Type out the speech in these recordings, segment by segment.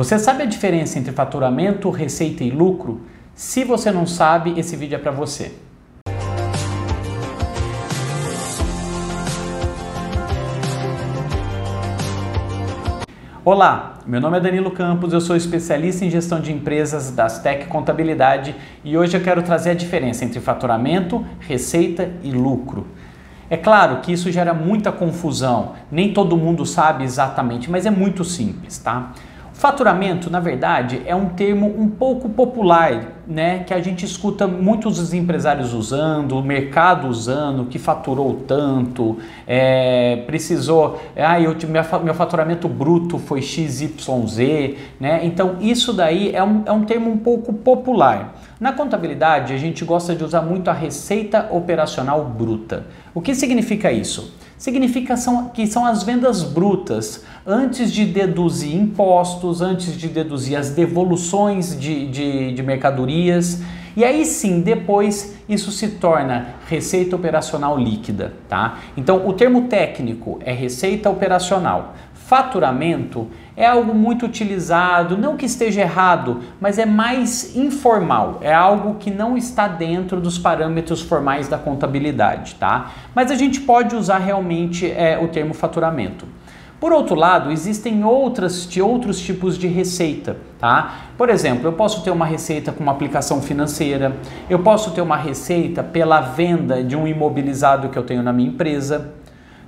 Você sabe a diferença entre faturamento, receita e lucro? Se você não sabe, esse vídeo é para você. Olá, meu nome é Danilo Campos, eu sou especialista em gestão de empresas da Tech Contabilidade e hoje eu quero trazer a diferença entre faturamento, receita e lucro. É claro que isso gera muita confusão, nem todo mundo sabe exatamente, mas é muito simples, tá? Faturamento, na verdade, é um termo um pouco popular, né, que a gente escuta muitos empresários usando, o mercado usando, que faturou tanto, é, precisou, ah, eu, meu faturamento bruto foi XYZ, né? Então isso daí é um, é um termo um pouco popular. Na contabilidade, a gente gosta de usar muito a receita operacional bruta. O que significa isso? Significa que são as vendas brutas, antes de deduzir impostos, antes de deduzir as devoluções de, de, de mercadorias. E aí sim, depois isso se torna receita operacional líquida, tá? Então, o termo técnico é receita operacional. Faturamento é algo muito utilizado, não que esteja errado, mas é mais informal, é algo que não está dentro dos parâmetros formais da contabilidade, tá? Mas a gente pode usar realmente é, o termo faturamento. Por outro lado, existem outras, de outros tipos de receita, tá? Por exemplo, eu posso ter uma receita com uma aplicação financeira, eu posso ter uma receita pela venda de um imobilizado que eu tenho na minha empresa,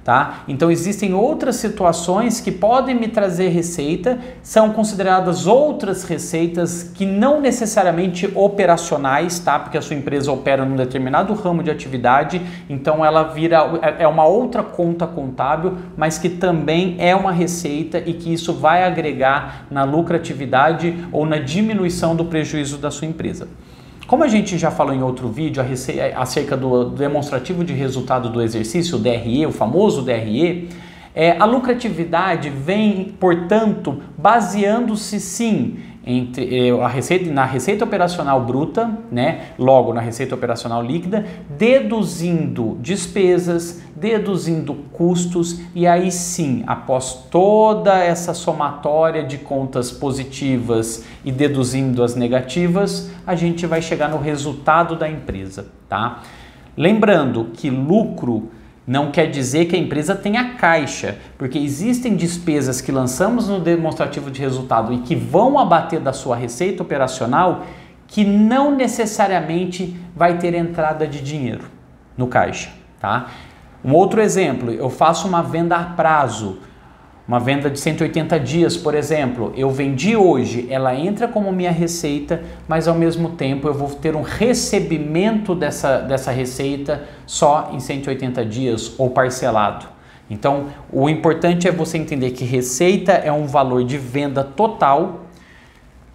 Tá? Então existem outras situações que podem me trazer receita, são consideradas outras receitas que não necessariamente operacionais, tá? Porque a sua empresa opera num determinado ramo de atividade, então ela vira é uma outra conta contábil, mas que também é uma receita e que isso vai agregar na lucratividade ou na diminuição do prejuízo da sua empresa. Como a gente já falou em outro vídeo acerca do demonstrativo de resultado do exercício, o DRE, o famoso DRE, é, a lucratividade vem, portanto, baseando-se sim entre eh, a receita, na receita operacional bruta, né, logo na receita operacional líquida, deduzindo despesas, deduzindo custos e aí sim, após toda essa somatória de contas positivas e deduzindo as negativas, a gente vai chegar no resultado da empresa, tá? Lembrando que lucro não quer dizer que a empresa tenha caixa, porque existem despesas que lançamos no demonstrativo de resultado e que vão abater da sua receita operacional que não necessariamente vai ter entrada de dinheiro no caixa, tá? Um outro exemplo, eu faço uma venda a prazo uma venda de 180 dias, por exemplo, eu vendi hoje, ela entra como minha receita, mas ao mesmo tempo eu vou ter um recebimento dessa, dessa receita só em 180 dias ou parcelado. Então, o importante é você entender que receita é um valor de venda total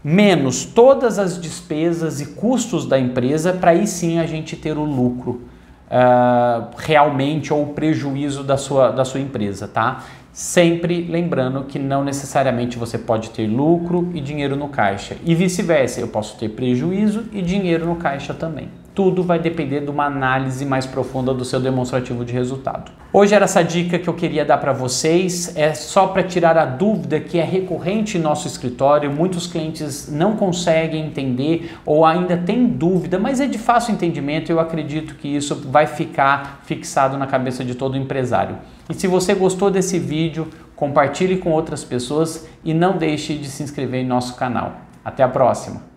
menos todas as despesas e custos da empresa, para aí sim a gente ter o lucro uh, realmente ou o prejuízo da sua, da sua empresa, tá? Sempre lembrando que não necessariamente você pode ter lucro e dinheiro no caixa. E vice-versa, eu posso ter prejuízo e dinheiro no caixa também. Tudo vai depender de uma análise mais profunda do seu demonstrativo de resultado. Hoje era essa dica que eu queria dar para vocês, é só para tirar a dúvida que é recorrente em nosso escritório. Muitos clientes não conseguem entender ou ainda têm dúvida, mas é de fácil entendimento. Eu acredito que isso vai ficar fixado na cabeça de todo empresário. E se você gostou desse vídeo, compartilhe com outras pessoas e não deixe de se inscrever em nosso canal. Até a próxima!